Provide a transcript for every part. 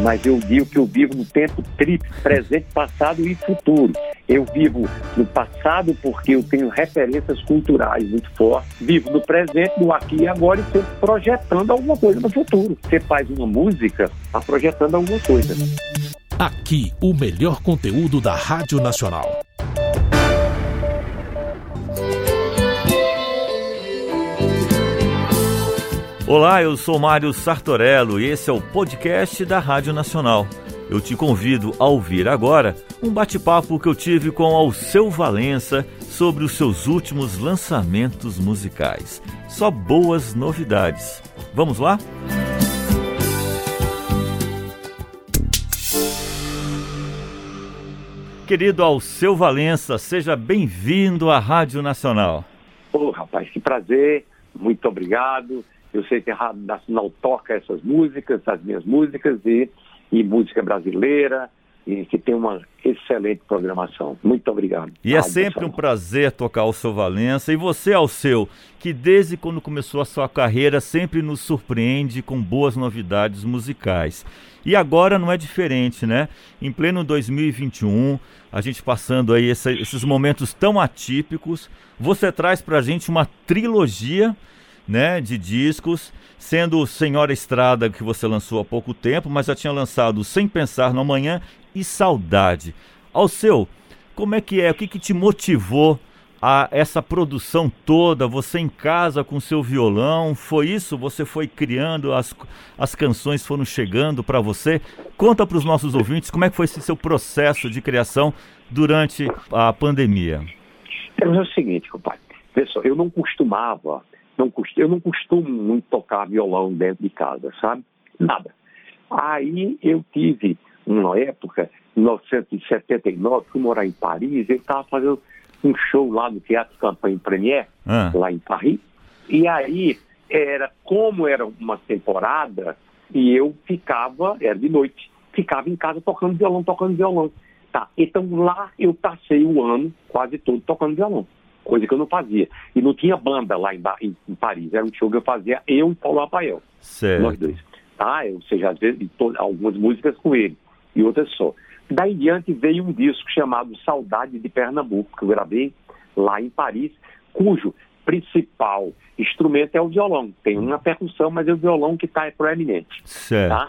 mas eu digo que eu vivo no tempo triplo, presente, passado e futuro. Eu vivo no passado porque eu tenho referências culturais muito fortes, vivo no presente, no aqui e agora e sempre projetando alguma coisa no futuro. Você faz uma música, está projetando alguma coisa. Aqui, o melhor conteúdo da Rádio Nacional. Olá, eu sou Mário Sartorello e esse é o podcast da Rádio Nacional. Eu te convido a ouvir agora um bate-papo que eu tive com Alceu Valença sobre os seus últimos lançamentos musicais. Só boas novidades. Vamos lá? Querido Alceu Valença, seja bem-vindo à Rádio Nacional. Ô, oh, rapaz, que prazer. Muito obrigado. Eu sei que a Rádio Nacional toca essas músicas, as minhas músicas e, e música brasileira, e que tem uma excelente programação. Muito obrigado. E é sempre Nacional. um prazer tocar o seu Valença. E você, Alceu, que desde quando começou a sua carreira sempre nos surpreende com boas novidades musicais. E agora não é diferente, né? Em pleno 2021, a gente passando aí essa, esses momentos tão atípicos, você traz pra gente uma trilogia né, de discos, sendo Senhora Estrada que você lançou há pouco tempo, mas já tinha lançado Sem Pensar no Amanhã e Saudade. Ao seu, como é que é? O que, que te motivou a essa produção toda? Você em casa com seu violão, foi isso? Você foi criando, as, as canções foram chegando para você? Conta para os nossos ouvintes como é que foi esse seu processo de criação durante a pandemia. É o seguinte, compadre. Pessoal, eu não costumava não, eu não costumo muito tocar violão dentro de casa, sabe? Nada. Aí eu tive uma época, em 1979, fui morar em Paris, ele estava fazendo um show lá no Teatro Campanha Premier, ah. lá em Paris. E aí, era como era uma temporada, e eu ficava, era de noite, ficava em casa tocando violão, tocando violão. Tá, então lá eu passei o ano quase todo tocando violão coisa que eu não fazia. E não tinha banda lá em, em, Paris, era um show que eu fazia eu e Paulo Rafael, certo. nós dois. Tá? Ou seja, às vezes algumas músicas com ele e outras só. Daí em diante veio um disco chamado Saudade de Pernambuco, que eu gravei lá em Paris, cujo principal instrumento é o violão. Tem uma percussão, mas é o violão que está proeminente. Certo. Tá?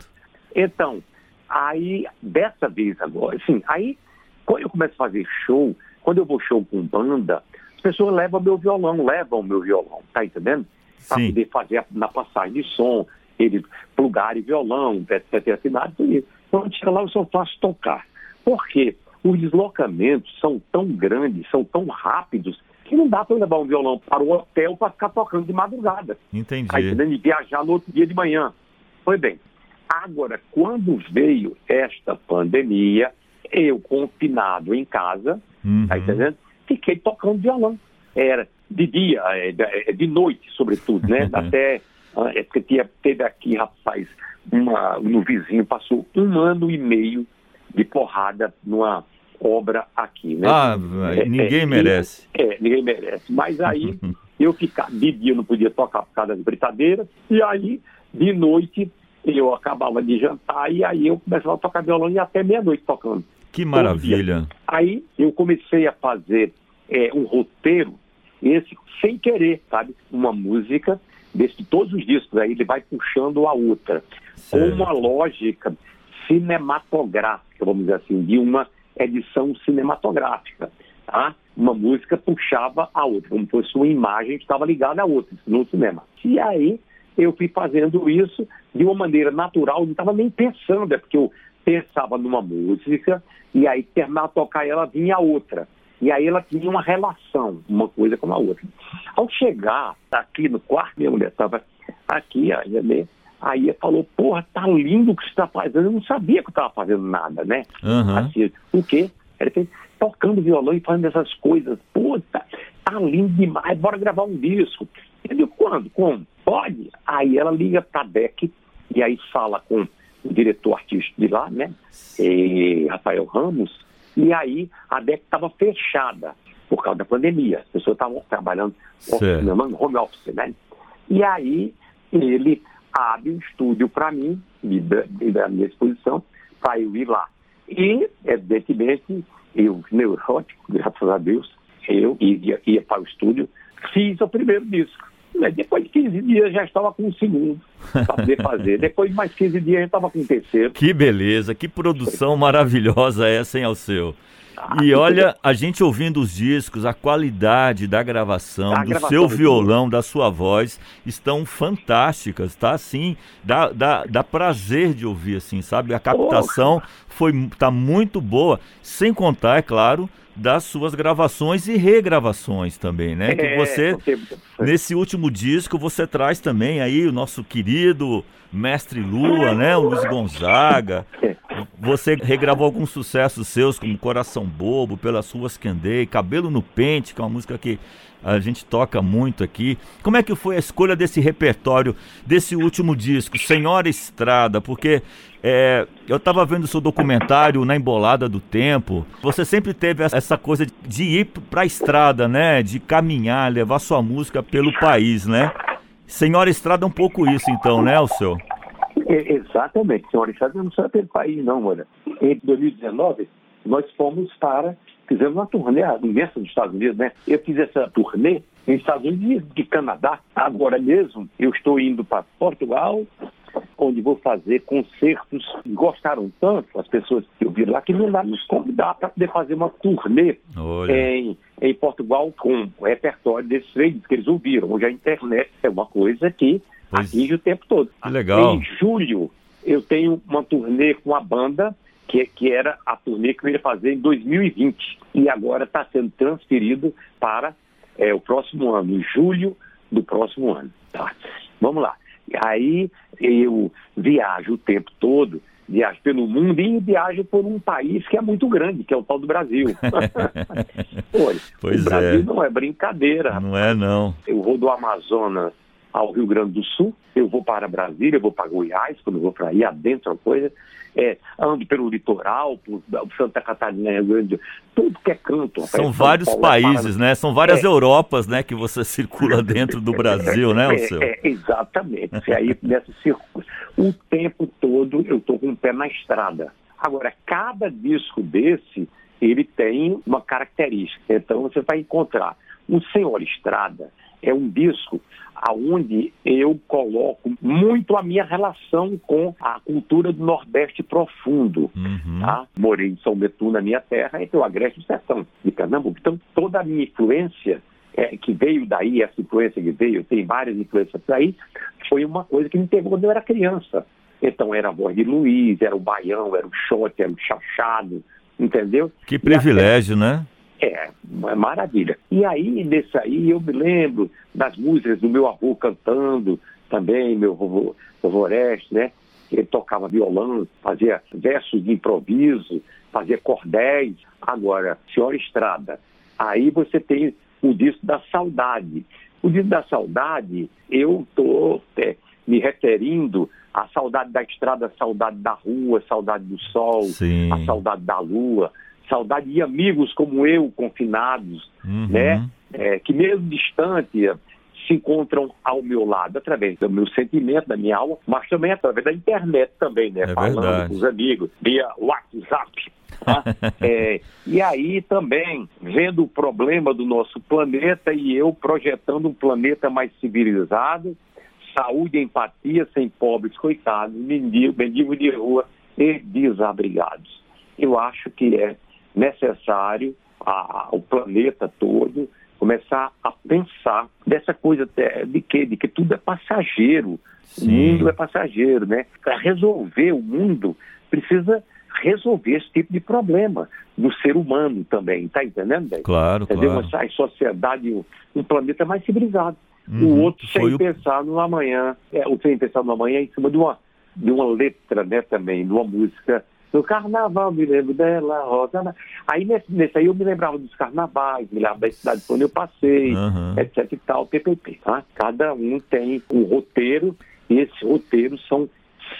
Então, aí, dessa vez agora, assim, aí, quando eu começo a fazer show, quando eu vou show com banda, pessoas levam meu violão, levam o meu violão, tá entendendo? Para poder fazer na passagem de som, eles plugarem violão, etc. afinado, e quando chega lá eu só faço tocar. Por quê? Os deslocamentos são tão grandes, são tão rápidos, que não dá para levar um violão para o hotel para ficar tocando de madrugada. Entendi. Aí, entendendo? E viajar no outro dia de manhã. Foi bem. Agora, quando veio esta pandemia, eu confinado em casa, uhum. tá entendendo? Fiquei tocando violão. Era de dia, é, é, de noite, sobretudo, né? Até ah, é porque tinha, teve aqui, rapaz, uma, no vizinho, passou um ano e meio de porrada numa obra aqui, né? Ah, é, ninguém é, merece. É, ninguém merece. Mas aí eu ficava, de dia eu não podia tocar por causa das britadeiras, e aí, de noite, eu acabava de jantar e aí eu começava a tocar violão e até meia-noite tocando. Que maravilha. Aí eu comecei a fazer é, um roteiro, esse sem querer, sabe? Uma música desse, de todos os discos, aí ele vai puxando a outra. Certo. Com uma lógica cinematográfica, vamos dizer assim, de uma edição cinematográfica. Tá? Uma música puxava a outra, como fosse uma imagem que estava ligada à outra, no cinema. E aí eu fui fazendo isso de uma maneira natural, não estava nem pensando, é porque eu pensava numa música e aí terminava tocar ela vinha outra. E aí ela tinha uma relação, uma coisa com a outra. Ao chegar aqui no quarto, minha mulher estava aqui, a Renê, aí falou, porra, tá lindo o que você está fazendo. Eu não sabia que eu estava fazendo nada, né? Uhum. Assim, o quê? Ela fez, tocando violão e fazendo essas coisas. Puta, tá lindo demais, bora gravar um disco. Eu digo, quando? Como? Pode? Aí ela liga para Beck e aí fala com o diretor artístico de lá, né? E Rafael Ramos. E aí a DEC estava fechada por causa da pandemia. As pessoas estavam trabalhando office, home office, né? E aí ele abre um estúdio para mim, me da minha exposição, para eu ir lá. E, evidentemente, eu, neurótico, graças a Deus, eu ia, ia para o estúdio, fiz o primeiro disco. Depois de 15 dias já estava com o segundo para poder fazer. Depois de mais 15 dias já estava com o terceiro. Que beleza, que produção maravilhosa essa, hein, Alceu? E olha, a gente ouvindo os discos, a qualidade da gravação, a do gravação seu violão, da sua voz, estão fantásticas, tá? Assim, dá, dá, dá prazer de ouvir, assim, sabe? A captação foi, tá muito boa, sem contar, é claro, das suas gravações e regravações também, né? É, que você, porque... nesse último disco, você traz também aí o nosso querido Mestre Lua, né? O Luiz Gonzaga. É. Você regravou alguns sucessos seus, como Coração Bobo, Pelas Ruas que Andei, Cabelo no Pente, que é uma música que a gente toca muito aqui. Como é que foi a escolha desse repertório, desse último disco, Senhora Estrada? Porque é, eu estava vendo o seu documentário Na Embolada do Tempo. Você sempre teve essa coisa de ir para a estrada, né? De caminhar, levar sua música pelo país, né? Senhora Estrada é um pouco isso, então, né, Alceu? É, exatamente. Senhora Estrada não só pelo país, não, olha. Em 2019, nós fomos para fizemos uma turnê imensa nos Estados Unidos, né? Eu fiz essa turnê nos Estados Unidos e de Canadá. Agora mesmo, eu estou indo para Portugal, onde vou fazer concertos. Gostaram tanto as pessoas que eu vi lá que dá nos convidar para poder fazer uma turnê em, em Portugal com o repertório desses três que eles ouviram. Hoje a internet é uma coisa que pois. atinge o tempo todo. Que legal. Em julho, eu tenho uma turnê com a banda que, que era a turnê que eu ia fazer em 2020 e agora está sendo transferido para é, o próximo ano, julho do próximo ano. Tá? Vamos lá. Aí eu viajo o tempo todo, viajo pelo mundo e viajo por um país que é muito grande, que é o tal do Brasil. pois o Brasil é. não é brincadeira. Não é, não. Eu vou do Amazonas ao Rio Grande do Sul, eu vou para Brasília, eu vou para Goiás, quando eu vou para aí adentro a coisa, é, ando pelo litoral, por, Santa Catarina, Rio Grande, tudo que é canto. São vários Paulo, é países, é né? São várias é, Europas, né, que você circula dentro do Brasil, né, o seu? É, exatamente. E aí, nesse circuito, o tempo todo eu estou com o pé na estrada. Agora, cada disco desse, ele tem uma característica. Então, você vai encontrar o Senhor Estrada, é um disco aonde eu coloco muito a minha relação com a cultura do Nordeste profundo. Uhum. Tá? Morei em São Betu, na minha terra, então Agreste Sertão de Pernambuco. Então, toda a minha influência é, que veio daí, essa influência que veio, tem várias influências daí, foi uma coisa que me pegou quando eu era criança. Então, era a voz de Luiz, era o baião, era o shot, era o chachado, entendeu? Que privilégio, até... né? É, maravilha. E aí, nesse aí, eu me lembro das músicas do meu avô cantando também, meu vovô, vovô Oreste, né? Ele tocava violão, fazia versos de improviso, fazia cordéis. Agora, Senhora Estrada, aí você tem o disco da saudade. O disco da saudade, eu estou é, me referindo à saudade da estrada, saudade da rua, saudade do sol, Sim. a saudade da lua, saudade de amigos como eu, confinados, uhum. né? É, que mesmo distante se encontram ao meu lado através do meu sentimento, da minha alma, mas também através da internet também, né? É Falando verdade. com os amigos, via WhatsApp. Tá? é, e aí também vendo o problema do nosso planeta e eu projetando um planeta mais civilizado, saúde empatia sem pobres coitados, mendigo, mendigo de rua e desabrigados. Eu acho que é necessário a, o planeta todo começar a pensar dessa coisa de que, de que tudo é passageiro, Sim. o mundo é passageiro, né? Para resolver o mundo precisa resolver esse tipo de problema do ser humano também, tá entendendo? Daí? Claro, Entendeu? claro. Uma sociedade, um planeta mais civilizado. Uhum. O outro sem o... pensar no amanhã, é, o sem pensar no amanhã em cima de uma, de uma letra, né, também, de uma música no carnaval, me lembro dela, Rosa. Aí nesse, nesse aí eu me lembrava dos carnavais, me lembrava da cidade onde eu passei, uhum. etc e tal, PPP. Tá? Cada um tem um roteiro e esses roteiros são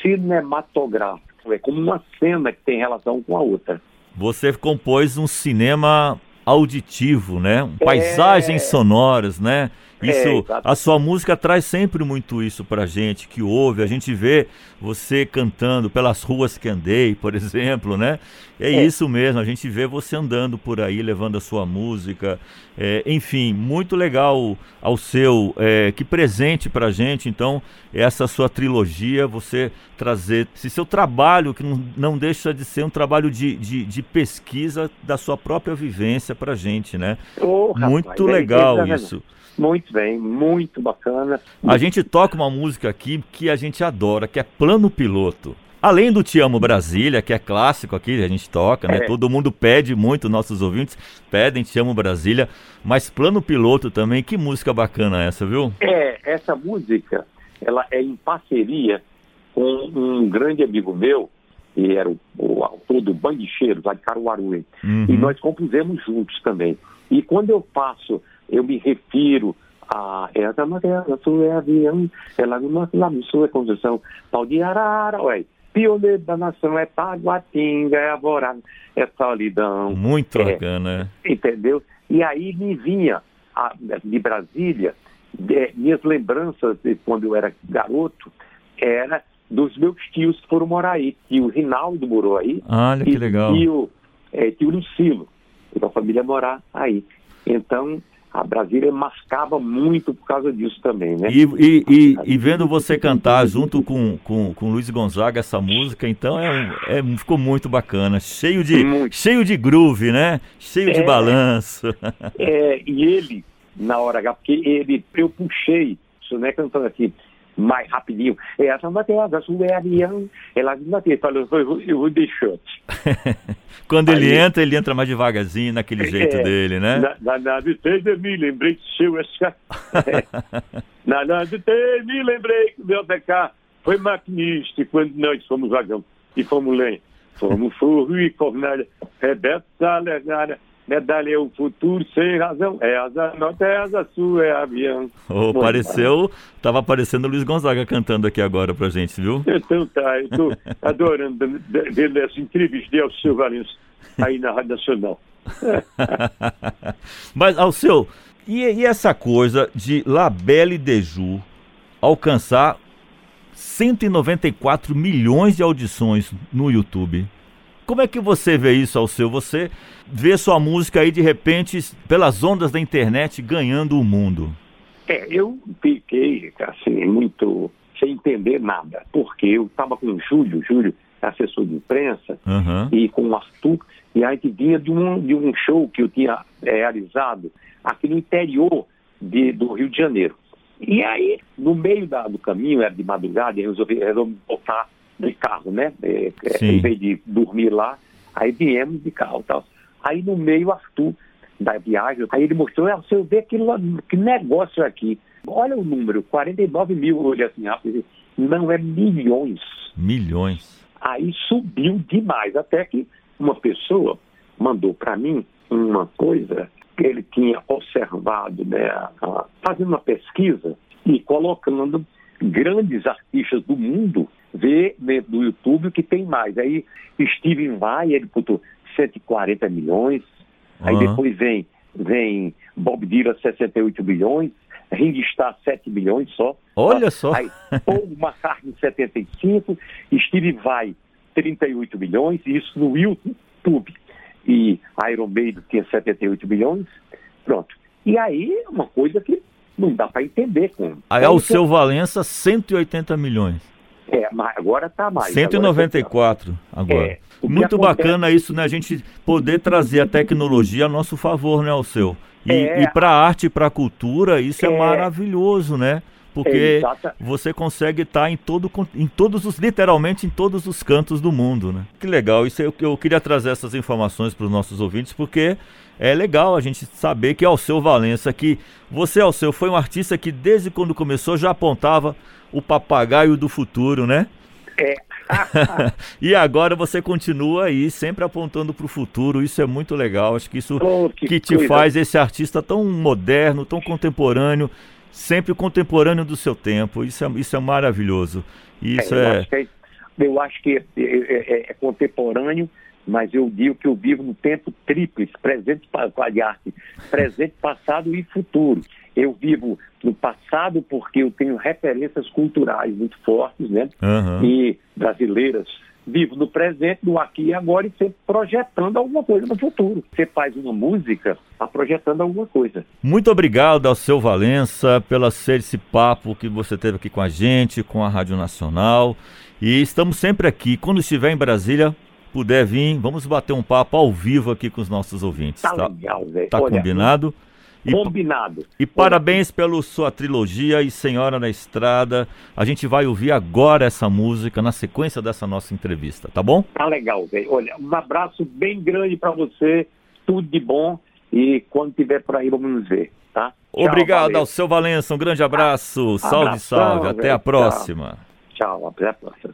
cinematográficos. É como uma cena que tem relação com a outra. Você compôs um cinema auditivo, né? Paisagens é... sonoras, né? Isso, É, a sua música traz sempre muito isso pra gente, que ouve, a gente vê você cantando pelas ruas que andei, por exemplo, né? É, É. isso mesmo, a gente vê você andando por aí, levando a sua música, é, enfim, muito legal ao seu, é, que presente pra gente, então, essa sua trilogia, você trazer esse seu trabalho, que não, não deixa de ser um trabalho de, de, de pesquisa da sua própria vivência pra gente, né? Ô, rapaz, Muito é- legal é- isso. Muito bem, muito bacana. A gente toca uma música aqui que a gente adora, que é Plano Piloto. Além do Te Amo Brasília, que é clássico aqui, a gente toca, né? É. Todo mundo pede muito, nossos ouvintes pedem Te Amo Brasília, mas Plano Piloto também, que música bacana essa, viu? É, essa música, ela é em parceria com um grande amigo meu, que era o, o autor do Bandicheiros, lá de Caruaru. Uhum. E nós compusemos juntos também. E quando eu passo, eu me refiro a essa matéria, sua é avião, ela no lá no sul é construção, pau de arara, ué, pioneiro da nação, é Taguatinga, é Alvorada, é solidão, Muito É. bacana, entendeu? E aí me vinha a- de Brasília, de- minhas lembranças de quando eu era garoto, era dos meus tios que foram morar aí. Tio Rinaldo morou aí. Olha que e legal. Tio, é, tio Lucilo, da família morar aí. Então, a Brasília mascava muito por causa disso também, né? E, e, e, e vendo você cantar junto com, com, com Luiz Gonzaga essa música, então é, é- ficou muito bacana. Cheio de, Muito. cheio de groove, né? Cheio de É. balanço. É, e ele, na hora H, porque ele, eu puxei, isso né, cantando aqui, mais rapidinho, é essa matéria, sua é avião, ela diz, Matheus, falou, eu vou, deixar. Quando ele Aí- entra, ele entra mais devagarzinho, naquele jeito É, dele, né? Na, na tem de mim, lembrei que seu essa. na nave tem me lembrei que meu DK foi maquinista quando nós fomos vagão e fomos lenha, fomos furro e cornalha, rebeta, legada, medalha é o futuro sem razão, é asa nota, é asa sua, é avião. Oh, Muito pareceu, tava aparecendo o Luiz Gonzaga cantando aqui agora pra gente, viu? Então tá, eu tô adorando ver essa entrevista de Alceu Valença aí na Rádio Nacional. Mas, Alceu, e, e essa coisa de La Belle de Jour alcançar 194 milhões de audições no YouTube? Como é que você vê isso, Alceu? Você vê sua música aí, de repente, pelas ondas da internet, ganhando o mundo. É, eu fiquei, assim, muito sem entender nada, porque eu estava com o Júlio, Júlio, assessor de imprensa, Aham. e com o Arthur, e a gente vinha de um, de um show que eu tinha é, realizado aqui no interior de, do Rio de Janeiro. E aí, no meio da- do caminho, era de madrugada, eu resolvi, resolvi voltar de carro, né? É, é, em vez de dormir lá, aí viemos de carro e tal. Aí no meio, Arthur, da viagem, aí ele mostrou, ah, você vê aquilo, lá, que negócio é aqui. Olha o número, 49 mil, olhei assim rápido, não é milhões Milhões. aí subiu demais, até que uma pessoa mandou para mim uma coisa que ele tinha observado, né, fazendo uma pesquisa e colocando grandes artistas do mundo ver dentro do YouTube o que tem mais. Aí Steven Vai, ele botou 140 milhões, aí Aham. depois vem, vem Bob Dylan, 68 milhões, Ringo Starr, 7 milhões só. Olha só. Aí, Paul McCartney, 75, Steve Vai, 38 milhões, isso no YouTube. E Iron Maiden tinha 78 milhões, pronto. E aí, uma coisa que não dá para entender com. Aí ao seu Valença, 180 milhões. É, mas agora está mais. 194 agora. É, o que Muito acontece- bacana isso, né? A gente poder trazer a tecnologia a nosso favor, né, Alceu? E, É. e para a arte e para a cultura, isso é, É. maravilhoso, né? É, Porque você consegue estar em todo em todos os literalmente em todos os cantos do mundo, né? Que legal. Isso eu, eu queria trazer essas informações para os nossos ouvintes porque é legal a gente saber que Alceu Valença que você Alceu foi um artista que desde quando começou já apontava o papagaio do futuro, né? É. e agora você continua aí sempre apontando para o futuro. Isso é muito legal. Acho que isso Oh, que que te coisa. faz esse artista tão moderno, tão contemporâneo, sempre contemporâneo do seu tempo. Isso é, isso é maravilhoso. Isso eu, é. acho que é, eu acho que é, é- é- é contemporâneo, mas eu digo que eu vivo no tempo tríplice, presente arte, presente, passado e futuro. Eu vivo no passado porque eu tenho referências culturais muito fortes, né? Aham. E brasileiras. Vivo no presente, no aqui e agora e sempre projetando alguma coisa no futuro. Você faz uma música, está projetando alguma coisa. Muito obrigado ao seu Valença pela ser esse papo que você teve aqui com a gente, com a Rádio Nacional. E estamos sempre aqui. Quando estiver em Brasília, puder vir, vamos bater um papo ao vivo aqui com os nossos ouvintes. Tá, Tá, legal, velho. tá Olha, combinado? E, Combinado. e parabéns pela sua trilogia e Senhora na Estrada. A gente vai ouvir agora essa música na sequência dessa nossa entrevista, tá bom? Tá legal, velho. Olha, um abraço bem grande para você, tudo de bom e quando tiver por aí vamos nos ver, tá? Tchau, Obrigado ao seu Valença, um grande abraço. Salve, Abração, salve. Até a velho. próxima. Tchau, até a próxima.